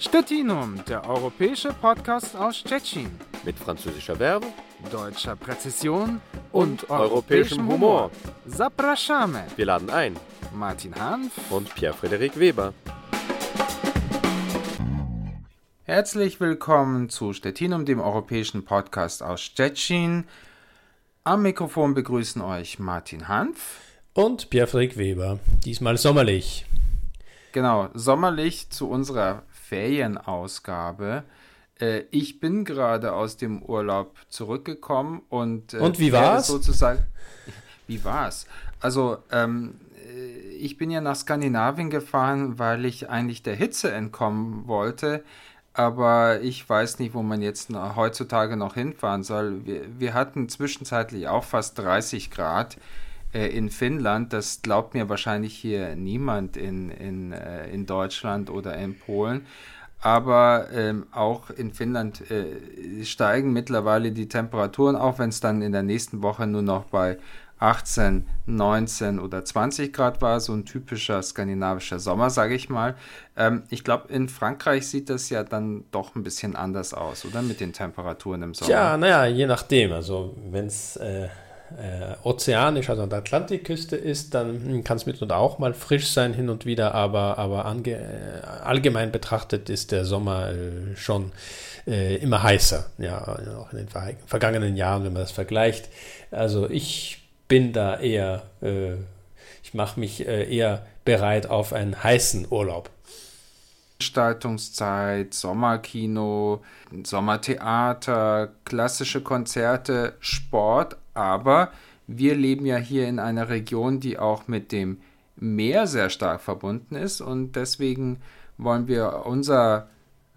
Stettinum, der europäische Podcast aus Stettin. Mit französischer Verbe, deutscher Präzision und, und europäischem Humor. Zapraszamy. Wir laden ein. Martin Hanf und Pierre-Frederik Weber. Herzlich willkommen zu Stettinum, dem europäischen Podcast aus Stettin. Am Mikrofon begrüßen euch Martin Hanf und Pierre-Frederik Weber. Diesmal sommerlich. Genau, sommerlich zu unserer Ferienausgabe. Äh, ich bin gerade aus dem Urlaub zurückgekommen und. Äh, und wie war's? Sozusagen. Wie war's? Also, ähm, äh, ich bin ja nach Skandinavien gefahren, weil ich eigentlich der Hitze entkommen wollte. Aber ich weiß nicht, wo man jetzt noch, heutzutage noch hinfahren soll. Wir, wir hatten zwischenzeitlich auch fast 30 Grad in Finnland. Das glaubt mir wahrscheinlich hier niemand in, in, äh, in Deutschland oder in Polen. Aber ähm, auch in Finnland äh, steigen mittlerweile die Temperaturen, auch wenn es dann in der nächsten Woche nur noch bei 18, 19 oder 20 Grad war, so ein typischer skandinavischer Sommer, sage ich mal. Ähm, ich glaube, in Frankreich sieht das ja dann doch ein bisschen anders aus, oder mit den Temperaturen im Sommer? Ja, naja, je nachdem. Also wenn es äh, äh, ozeanisch, also an der Atlantikküste ist, dann kann es mitunter auch mal frisch sein hin und wieder, aber, aber ange, äh, allgemein betrachtet ist der Sommer äh, schon äh, immer heißer, ja, auch in den vergangenen Jahren, wenn man das vergleicht. Also ich bin da eher, äh, ich mache mich äh, eher bereit auf einen heißen Urlaub. Veranstaltungszeit, Sommerkino, Sommertheater, klassische Konzerte, Sport, aber wir leben ja hier in einer Region, die auch mit dem Meer sehr stark verbunden ist und deswegen wollen wir unser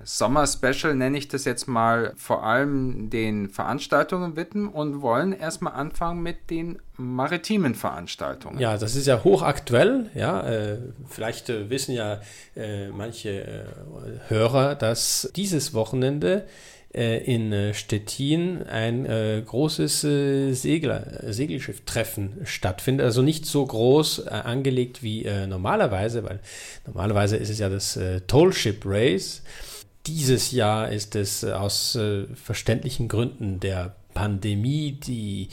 Sommer Special, nenne ich das jetzt mal, vor allem den Veranstaltungen widmen und wollen erstmal anfangen mit den maritimen Veranstaltungen. Ja, das ist ja hochaktuell. Ja, äh, vielleicht äh, wissen ja äh, manche äh, Hörer, dass dieses Wochenende in äh, Stettin ein großes Segler, Segelschifftreffen stattfindet. Also nicht so groß angelegt wie normalerweise, weil normalerweise ist es ja das Toll Ship Race. Dieses Jahr ist es äh, aus äh, verständlichen Gründen der Pandemie, die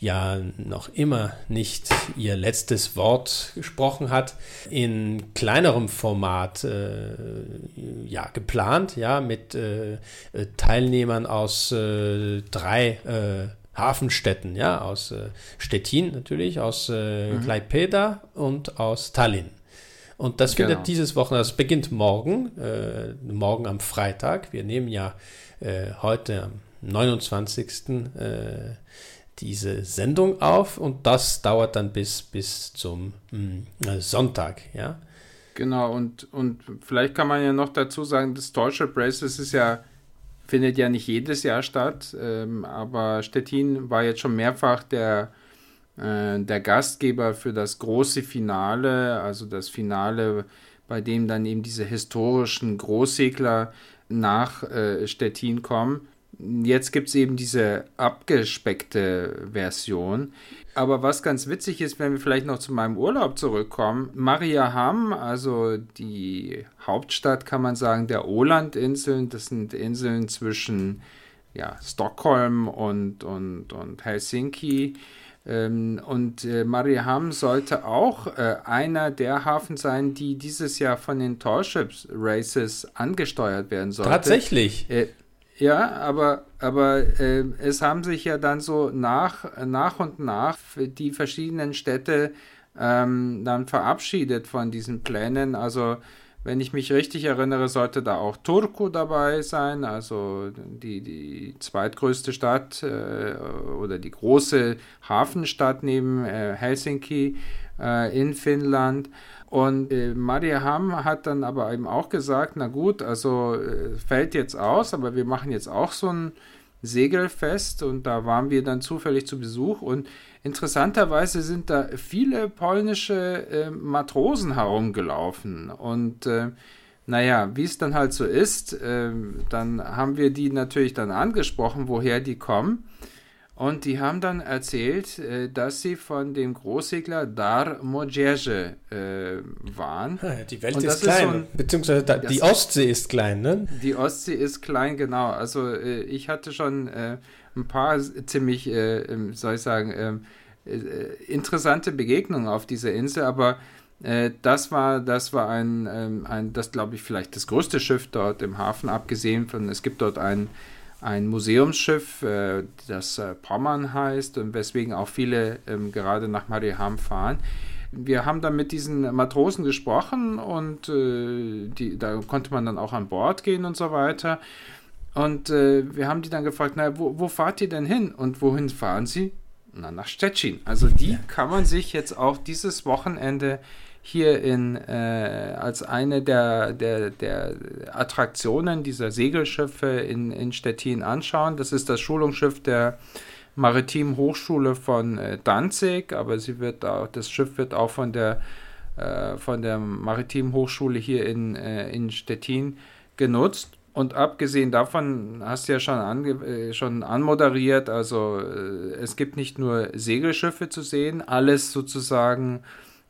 ja noch immer nicht ihr letztes Wort gesprochen hat, in kleinerem Format äh, ja, geplant, ja, mit äh, Teilnehmern aus äh, drei äh, Hafenstädten, ja, aus Stettin natürlich, aus mhm. Klaipeda und aus Tallinn. Und das genau. findet dieses Wochenende, das beginnt morgen, äh, morgen am Freitag. Wir nehmen ja äh, heute am 29. Äh, diese Sendung auf und das dauert dann bis, bis zum mh, hm, Sonntag, ja. Genau, und, und vielleicht kann man ja noch dazu sagen, das Deutsche Braces ist ja, findet ja nicht jedes Jahr statt, ähm, aber Stettin war jetzt schon mehrfach der äh, der Gastgeber für das große Finale, also das Finale, bei dem dann eben diese historischen Großsegler nach äh, Stettin kommen. Jetzt gibt es eben diese abgespeckte Version. Aber was ganz witzig ist, wenn wir vielleicht noch zu meinem Urlaub zurückkommen, Mariaham, also die Hauptstadt, kann man sagen, der Ålandinseln, das sind Inseln zwischen ja, Stockholm und, und, und Helsinki ähm, und äh, Mariehamn sollte auch äh, einer der Hafen sein, die dieses Jahr von den Tallships Races angesteuert werden sollte. Tatsächlich. Äh, ja, aber, aber äh, es haben sich ja dann so nach, nach und nach die verschiedenen Städte ähm, dann verabschiedet von diesen Plänen. Also wenn ich mich richtig erinnere, sollte da auch Turku dabei sein, also die, die zweitgrößte Stadt äh, oder die große Hafenstadt neben äh, Helsinki äh, in Finnland. Und äh, Mariehamn hat dann aber eben auch gesagt, na gut, also äh, fällt jetzt aus, aber wir machen jetzt auch so ein Segelfest und da waren wir dann zufällig zu Besuch und interessanterweise sind da viele polnische äh, Matrosen herumgelaufen und äh, naja, wie es dann halt so ist, äh, dann haben wir die natürlich dann angesprochen, woher die kommen Und die haben dann erzählt, äh, dass sie von dem Großsegler Dar Mojege äh, waren. Die Welt ist klein, ist so ein, beziehungsweise da, die Ostsee ist klein, ne? Die Ostsee ist klein, genau. Also äh, ich hatte schon ein paar ziemlich, äh, ähm, soll ich sagen, ähm, äh, interessante Begegnungen auf dieser Insel, aber das war, das war ein, ähm, ein das glaube ich vielleicht das größte Schiff dort im Hafen, abgesehen von, es gibt dort ein ein Museumsschiff, äh, das äh, Pommern heißt und weswegen auch viele ähm, gerade nach Mariehamn fahren. Wir haben dann mit diesen Matrosen gesprochen und äh, die, da konnte man dann auch an Bord gehen und so weiter. Und wir haben die dann gefragt, na, wo, wo, fahrt ihr denn hin und wohin fahren sie? Na, nach Stettin. Also die kann man sich jetzt auch dieses Wochenende hier in, äh, als eine der, der, der Attraktionen dieser Segelschiffe in, in Stettin anschauen. Das ist das Schulungsschiff der Maritimen Hochschule von äh, Danzig, aber sie wird auch, das Schiff wird auch von der, äh, von der Maritimen Hochschule hier in, äh, in Stettin genutzt. Und abgesehen davon hast du ja schon, ange, äh, schon anmoderiert, also äh, es gibt nicht nur Segelschiffe zu sehen, alles sozusagen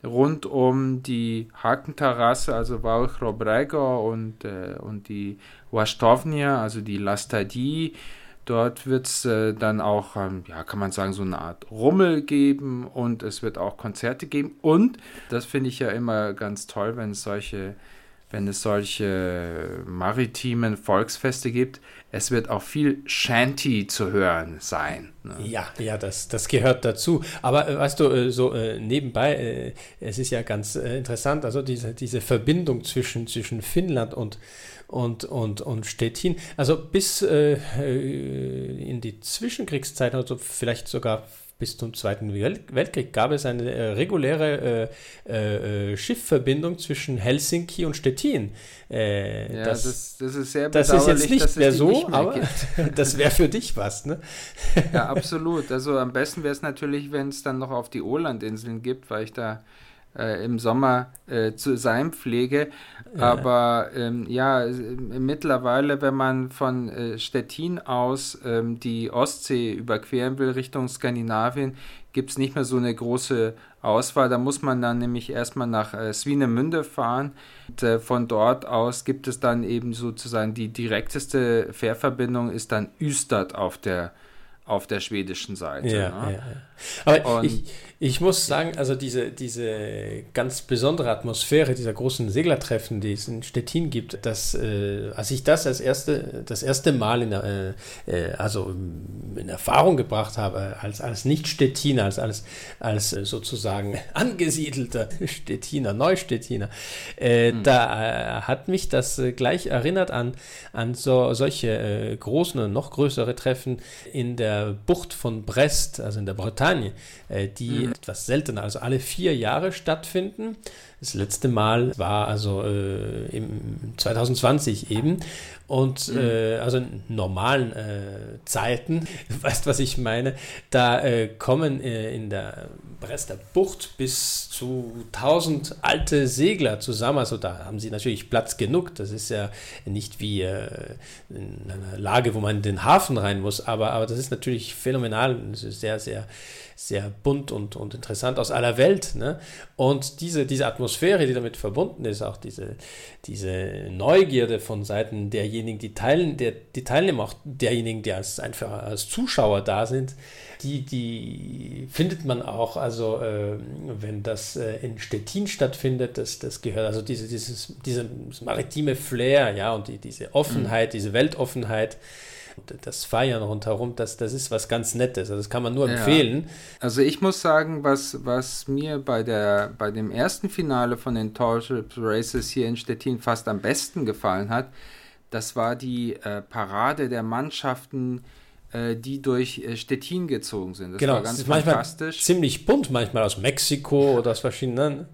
rund um die Hakenterrasse, also Wałchrobregor und, äh, und die Wasztownia, also die Lastadie. Dort wird es äh, dann auch, ähm, ja, kann man sagen, so eine Art Rummel geben und es wird auch Konzerte geben. Und das finde ich ja immer ganz toll, wenn es solche wenn es solche maritimen Volksfeste gibt. Es wird auch viel Shanty zu hören sein. Ne? Ja, ja, das, das gehört dazu. Aber äh, weißt du, äh, so äh, nebenbei, äh, es ist ja ganz interessant, also diese, diese Verbindung zwischen, zwischen Finnland und, und, und, und Stettin. Also bis in die Zwischenkriegszeit, also vielleicht sogar bis zum Zweiten Weltkrieg gab es eine äh, reguläre äh, äh, äh, Schiffverbindung zwischen Helsinki und Stettin. Äh, ja, das, das, das, ist sehr Das ist jetzt nicht mehr so, nicht mehr aber das wäre für dich was, ne? ja, absolut. Also am besten wäre es natürlich, wenn es dann noch auf die Olandinseln gibt, weil ich da äh, im Sommer äh, zu sein pflege. Ja. Aber ähm, ja, mittlerweile, wenn man von äh, Stettin aus ähm, die Ostsee überqueren will Richtung Skandinavien, gibt es nicht mehr so eine große Auswahl. Da muss man dann nämlich erstmal nach äh, Swinemünde fahren. Und, äh, von dort aus gibt es dann eben sozusagen die direkteste Fährverbindung ist dann Ystad auf der auf der schwedischen Seite. Ja, ne? ja, ja. Aber ich, ich muss sagen, also diese, diese ganz besondere Atmosphäre dieser großen Seglertreffen, die es in Stettin gibt, dass, äh, als ich das als erste, das erste Mal in, äh, äh also in Erfahrung gebracht habe, als, als Nicht-Stettiner, als, als, als sozusagen angesiedelter Stettiner, Neustettiner, äh, mhm. da äh, hat mich das äh, gleich erinnert an, an so, solche großen und noch größere Treffen in der Bucht von Brest, also in der Bretagne äh, die mhm. etwas seltener, also alle vier Jahre stattfinden. Das letzte Mal war also äh, im 2020 eben. Und mhm. äh, also in normalen äh, Zeiten, du weißt, was ich meine, da äh, kommen äh, in der Brester Bucht bis zu 1000 alte Segler zusammen. Also da haben sie natürlich Platz genug. Das ist ja nicht wie äh, in einer Lage, wo man in den Hafen rein muss. Aber, aber das ist natürlich phänomenal. Das ist sehr, sehr sehr bunt und, und interessant aus aller Welt. Ne? Und diese, diese Atmosphäre, die damit verbunden ist, auch diese, diese Neugierde von Seiten derjenigen, die teilen, der, die Teilnehmer, auch derjenigen, die als, einfach als Zuschauer da sind, die, die findet man auch, also äh, wenn das äh, in Stettin stattfindet, das, das gehört, also diese, dieses, dieses maritime Flair, ja, und die, diese Offenheit, mhm. diese Weltoffenheit, das Feiern rundherum, das, das ist was ganz Nettes. Also das kann man nur ja. empfehlen. Also ich muss sagen, was, was mir bei, der, bei dem ersten Finale von den Tallship Races hier in Stettin fast am besten gefallen hat, das war die äh, Parade der Mannschaften, die durch äh, Stettin gezogen sind. Das genau, war ganz das ist fantastisch. ziemlich bunt, manchmal aus Mexiko oder aus verschiedenen.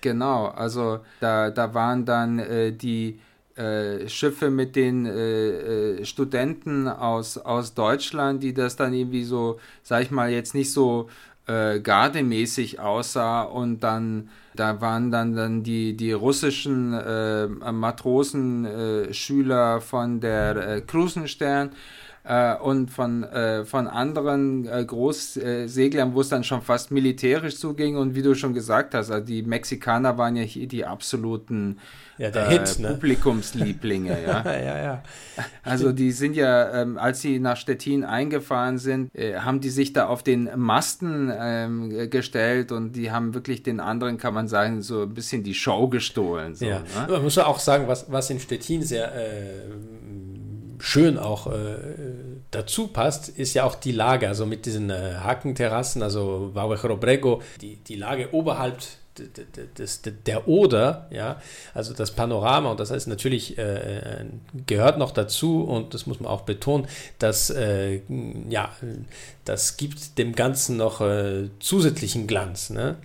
Genau, also da, da waren dann äh, die äh, Schiffe mit den äh, äh, Studenten aus, aus Deutschland, die das dann irgendwie so, sag ich mal, jetzt nicht so äh, gardemäßig aussah und dann da waren dann, dann die, die russischen äh, Matrosen, äh, Schüler von der äh, Krusenstern äh, und von, äh, von anderen äh, Großseglern, wo es dann schon fast militärisch zuging. Und wie du schon gesagt hast, also die Mexikaner waren ja hier die absoluten ja, äh, Hit, ne? Publikumslieblinge. ja. ja, ja. Also die sind ja, ähm, als sie nach Stettin eingefahren sind, äh, haben die sich da auf den Masten ähm, gestellt und die haben wirklich den anderen, kann man sagen, so ein bisschen die Show gestohlen. So, ja. Ne? Man muss ja auch sagen, was, was in Stettin sehr äh, schön auch äh, dazu passt, ist ja auch die Lage, also mit diesen äh, Hakenterrassen, also Brego, die, die Lage oberhalb des, der Oder, ja, also das Panorama, und das heißt natürlich, äh, gehört noch dazu, und das muss man auch betonen, dass, äh, ja, das gibt dem Ganzen noch äh, zusätzlichen Glanz, ne?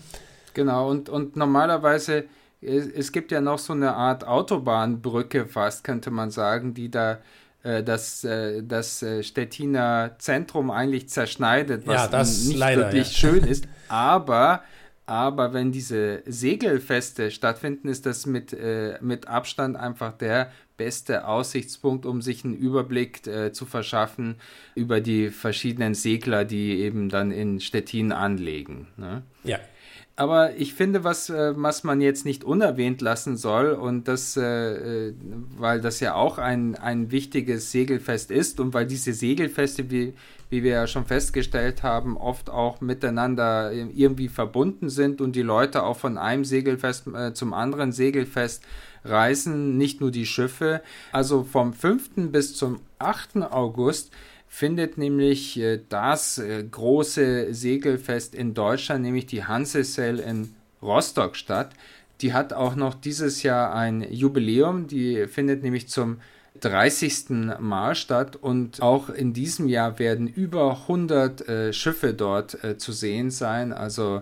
Genau, und, und normalerweise, es, es gibt ja noch so eine Art Autobahnbrücke fast, könnte man sagen, die da äh, das, äh, das äh, Stettiner Zentrum eigentlich zerschneidet, was ja, nicht leider, wirklich ja. schön ist. Aber, aber wenn diese Segelfeste stattfinden, ist das mit, mit Abstand einfach der beste Aussichtspunkt, um sich einen Überblick äh, zu verschaffen über die verschiedenen Segler, die eben dann in Stettin anlegen. Ne? Ja, aber ich finde, was, äh, was man jetzt nicht unerwähnt lassen soll, und das, äh, äh, weil das ja auch ein, ein wichtiges Segelfest ist und weil diese Segelfeste, wie, wie wir ja schon festgestellt haben, oft auch miteinander irgendwie verbunden sind und die Leute auch von einem Segelfest zum anderen Segelfest reisen, nicht nur die Schiffe. Also vom 5. bis zum 8. August findet nämlich äh, das äh, große Segelfest in Deutschland, nämlich die Hansesail in Rostock statt. Die hat auch noch dieses Jahr ein Jubiläum, die findet nämlich zum 30. Mal statt und auch in diesem Jahr werden über 100 äh, Schiffe dort äh, zu sehen sein. Also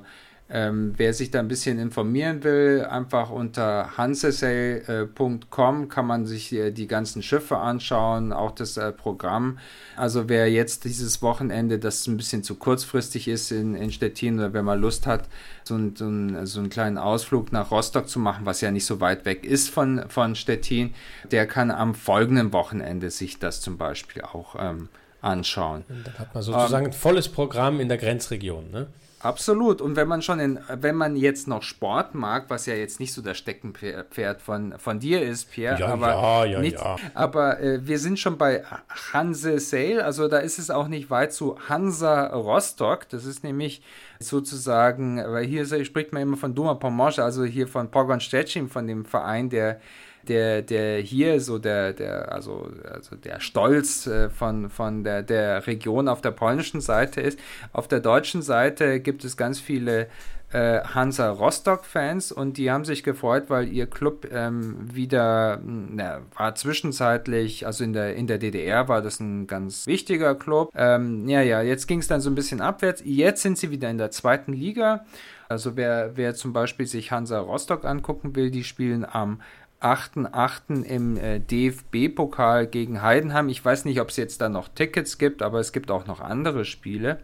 ähm, wer sich da ein bisschen informieren will, einfach unter hansesail.com kann man sich äh, die ganzen Schiffe anschauen, auch das äh, Programm. Also wer jetzt dieses Wochenende, das ein bisschen zu kurzfristig ist in, in Stettin oder wer mal Lust hat, so, ein, so, ein, so einen kleinen Ausflug nach Rostock zu machen, was ja nicht so weit weg ist von, von Stettin, der kann am folgenden Wochenende sich das zum Beispiel auch ähm, anschauen. Und dann hat man sozusagen ähm, ein volles Programm in der Grenzregion, ne? Absolut. Und wenn man schon in, wenn man jetzt noch Sport mag, was ja jetzt nicht so das Steckenpferd von, von dir ist, Pierre, ja, aber, ja, ja, nicht, aber äh, wir sind schon bei Hanse Sail, also da ist es auch nicht weit zu Hansa Rostock. Das ist nämlich sozusagen, weil hier spricht man immer von Duma Pomorze, also hier von Pogon Stettin, von dem Verein, der der, der hier so der, der, also, also der Stolz äh, von, von der, der Region auf der polnischen Seite ist. Auf der deutschen Seite gibt es ganz viele äh, Hansa Rostock-Fans und die haben sich gefreut, weil ihr Club ähm, wieder, hm, na, war zwischenzeitlich, also in der, in der DDR war das ein ganz wichtiger Club. Ähm, ja, ja, jetzt ging es dann so ein bisschen abwärts. Jetzt sind sie wieder in der zweiten Liga. Also wer, wer zum Beispiel sich Hansa Rostock angucken will, die spielen am 8.8. im äh, DFB-Pokal gegen Heidenheim. Ich weiß nicht, ob es jetzt da noch Tickets gibt, aber es gibt auch noch andere Spiele.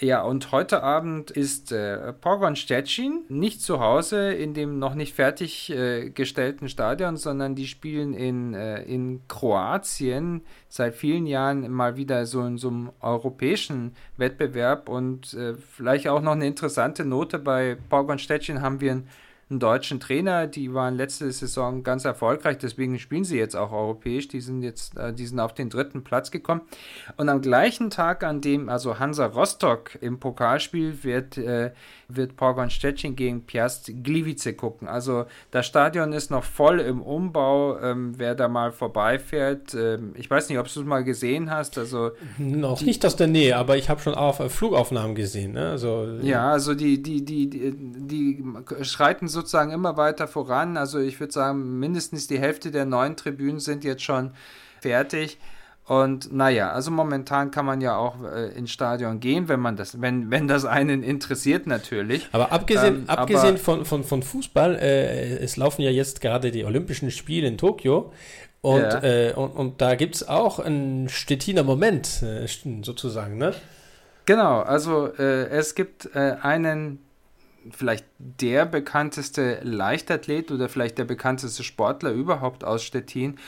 Ja, und heute Abend ist äh, Pogon Stettin nicht zu Hause in dem noch nicht fertiggestellten äh, Stadion, sondern die spielen in, äh, in Kroatien seit vielen Jahren mal wieder so in so einem europäischen Wettbewerb. Und äh, vielleicht auch noch eine interessante Note bei Pogon Stettin haben wir ein einen deutschen Trainer, die waren letzte Saison ganz erfolgreich, deswegen spielen sie jetzt auch europäisch. Die sind jetzt, äh, die sind auf den dritten Platz gekommen. Und am gleichen Tag, an dem also Hansa Rostock im Pokalspiel wird, äh, wird Pogon Stettin gegen Piast Gliwice gucken. Also das Stadion ist noch voll im Umbau. Ähm, wer da mal vorbeifährt, ähm, ich weiß nicht, ob du es mal gesehen hast. Also noch die, nicht aus der Nähe, aber ich habe schon auf äh, Flugaufnahmen gesehen. Ne? Also, ja, also die, die, die, die, die schreiten sozusagen immer weiter voran. Also ich würde sagen, mindestens die Hälfte der neuen Tribünen sind jetzt schon fertig. Und naja, also momentan kann man ja auch äh, ins Stadion gehen, wenn man das, wenn, wenn das einen interessiert natürlich. Aber abgesehen, ähm, abgesehen aber von, von, von Fußball, äh, es laufen ja jetzt gerade die Olympischen Spiele in Tokio. Und, ja. äh, und, und da gibt es auch einen Stettiner Moment, äh, sozusagen, ne? Genau, also äh, es gibt äh, einen vielleicht der bekannteste Leichtathlet oder vielleicht der bekannteste Sportler überhaupt aus Stettin,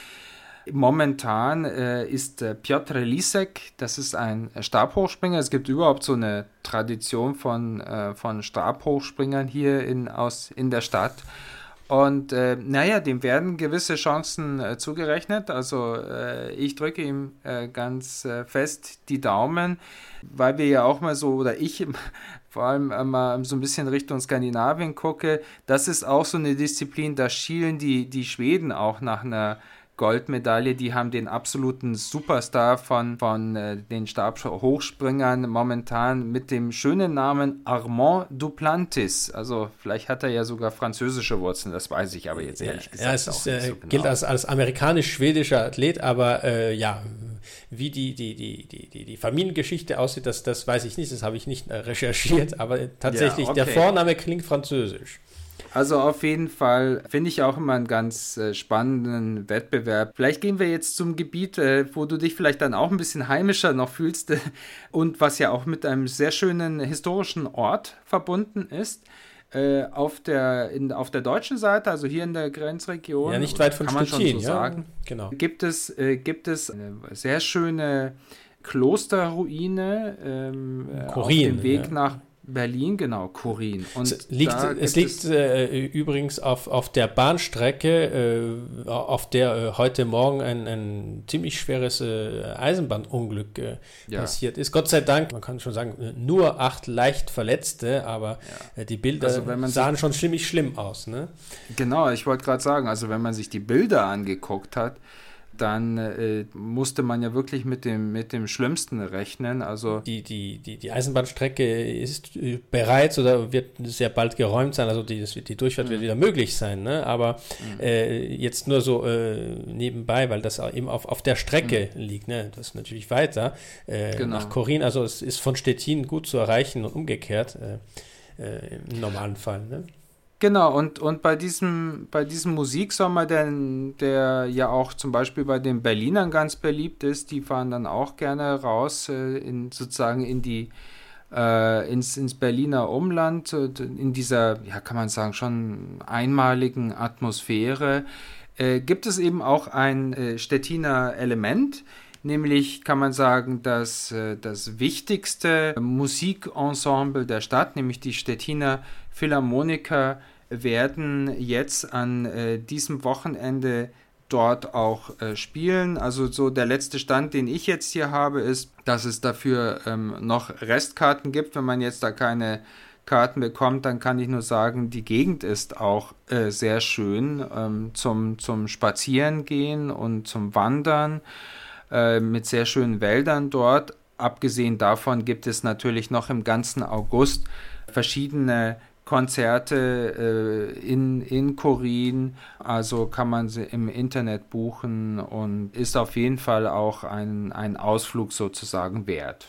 Momentan äh, ist äh, Piotr Lisek, das ist ein Stabhochspringer. Es gibt überhaupt so eine Tradition von, äh, von Stabhochspringern hier in, aus, in der Stadt. Und äh, naja, dem werden gewisse Chancen äh, zugerechnet. Also äh, ich drücke ihm äh, ganz äh, fest die Daumen, weil wir ja auch mal so, oder ich vor allem mal so ein bisschen Richtung Skandinavien gucke. Das ist auch so eine Disziplin, da schielen die, die Schweden auch nach einer Goldmedaille. Die haben den absoluten Superstar von, von äh, den Stabhochspringern momentan mit dem schönen Namen Armand Duplantis. Also vielleicht hat er ja sogar französische Wurzeln, das weiß ich aber jetzt ehrlich gesagt. Ja, es ist, äh, so genau. gilt als, als amerikanisch-schwedischer Athlet, aber äh, ja, wie die, die, die, die, die, Familiengeschichte aussieht, das, das weiß ich nicht, das habe ich nicht recherchiert, aber tatsächlich, ja, okay. der Vorname klingt französisch. Also auf jeden Fall finde ich auch immer einen ganz äh, spannenden Wettbewerb. Vielleicht gehen wir jetzt zum Gebiet, äh, wo du dich vielleicht dann auch ein bisschen heimischer noch fühlst und was ja auch mit einem sehr schönen historischen Ort verbunden ist. Äh, auf, der, in, auf der deutschen Seite, also hier in der Grenzregion, ja, nicht weit von kann man Stettin, schon so ja, sagen, genau. gibt, es, gibt es eine sehr schöne Klosterruine ähm, Korin, auf dem Weg ja. nach Berlin, genau, Kurin. Und es liegt, es liegt äh, übrigens auf, auf der Bahnstrecke, äh, auf der äh, heute Morgen ein, ein ziemlich schweres äh, Eisenbahnunglück äh, ja. passiert ist. Gott sei Dank, man kann schon sagen, nur acht leicht Verletzte, aber ja. Äh, die Bilder also sahen schon ziemlich schlimm aus. Ne? Genau, ich wollte gerade sagen, also wenn man sich die Bilder angeguckt hat, dann äh, musste man ja wirklich mit dem, mit dem Schlimmsten rechnen. Also die, die, die, die Eisenbahnstrecke ist äh, bereits oder wird sehr bald geräumt sein, also die, die Durchfahrt mhm. wird wieder möglich sein. Ne? Aber mhm. äh, jetzt nur so äh, nebenbei, weil das eben auf, auf der Strecke mhm. liegt. Ne? Das ist natürlich weiter äh, genau. nach Korin. Also es ist von Stettin gut zu erreichen und umgekehrt äh, im normalen Fall. Ne? Genau, und, und bei diesem, bei diesem Musiksommer, der, der ja auch zum Beispiel bei den Berlinern ganz beliebt ist, die fahren dann auch gerne raus äh, in sozusagen in die äh, ins, ins Berliner Umland, äh, in dieser, ja, kann man sagen, schon einmaligen Atmosphäre, äh, gibt es eben auch ein äh, Stettiner Element, nämlich kann man sagen, dass äh, das wichtigste Musikensemble der Stadt, nämlich die Stettiner Philharmoniker, werden jetzt an äh, diesem Wochenende dort auch äh, spielen. Also so der letzte Stand, den ich jetzt hier habe, ist, dass es dafür ähm, noch Restkarten gibt. Wenn man jetzt da keine Karten bekommt, dann kann ich nur sagen, die Gegend ist auch äh, sehr schön ähm, zum, zum Spazierengehen und zum Wandern. Äh, mit sehr schönen Wäldern dort. Abgesehen davon gibt es natürlich noch im ganzen August verschiedene Konzerte äh, in, in Korin, also kann man sie im Internet buchen und ist auf jeden Fall auch ein, ein Ausflug sozusagen wert.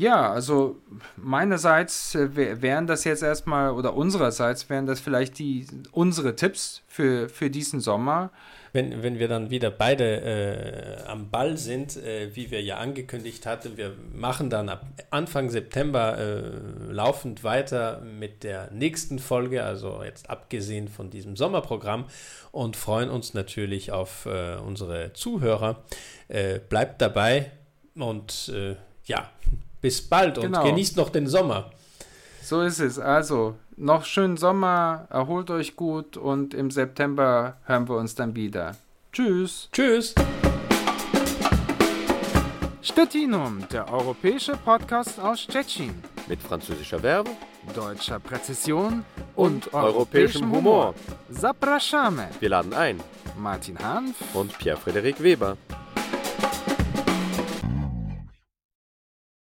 Ja, also meinerseits äh, wären das jetzt erstmal oder unsererseits wären das vielleicht die unsere Tipps für, für diesen Sommer wenn, wenn wir dann wieder beide äh, am Ball sind, äh, wie wir ja angekündigt hatten, wir machen dann ab Anfang September äh, laufend weiter mit der nächsten Folge, also jetzt abgesehen von diesem Sommerprogramm und freuen uns natürlich auf äh, unsere Zuhörer. Äh, bleibt dabei und ja, bis bald und genau. genießt noch den Sommer. So ist es. Also, noch schönen Sommer, erholt euch gut und im September hören wir uns dann wieder. Tschüss. Tschüss. Stettinum, der europäische Podcast aus Stettin. Mit französischer Verbe, deutscher Präzision und, und europäischem Humor. Zapraszamy. Wir laden ein. Martin Hanf und Pierre-Frederik Weber.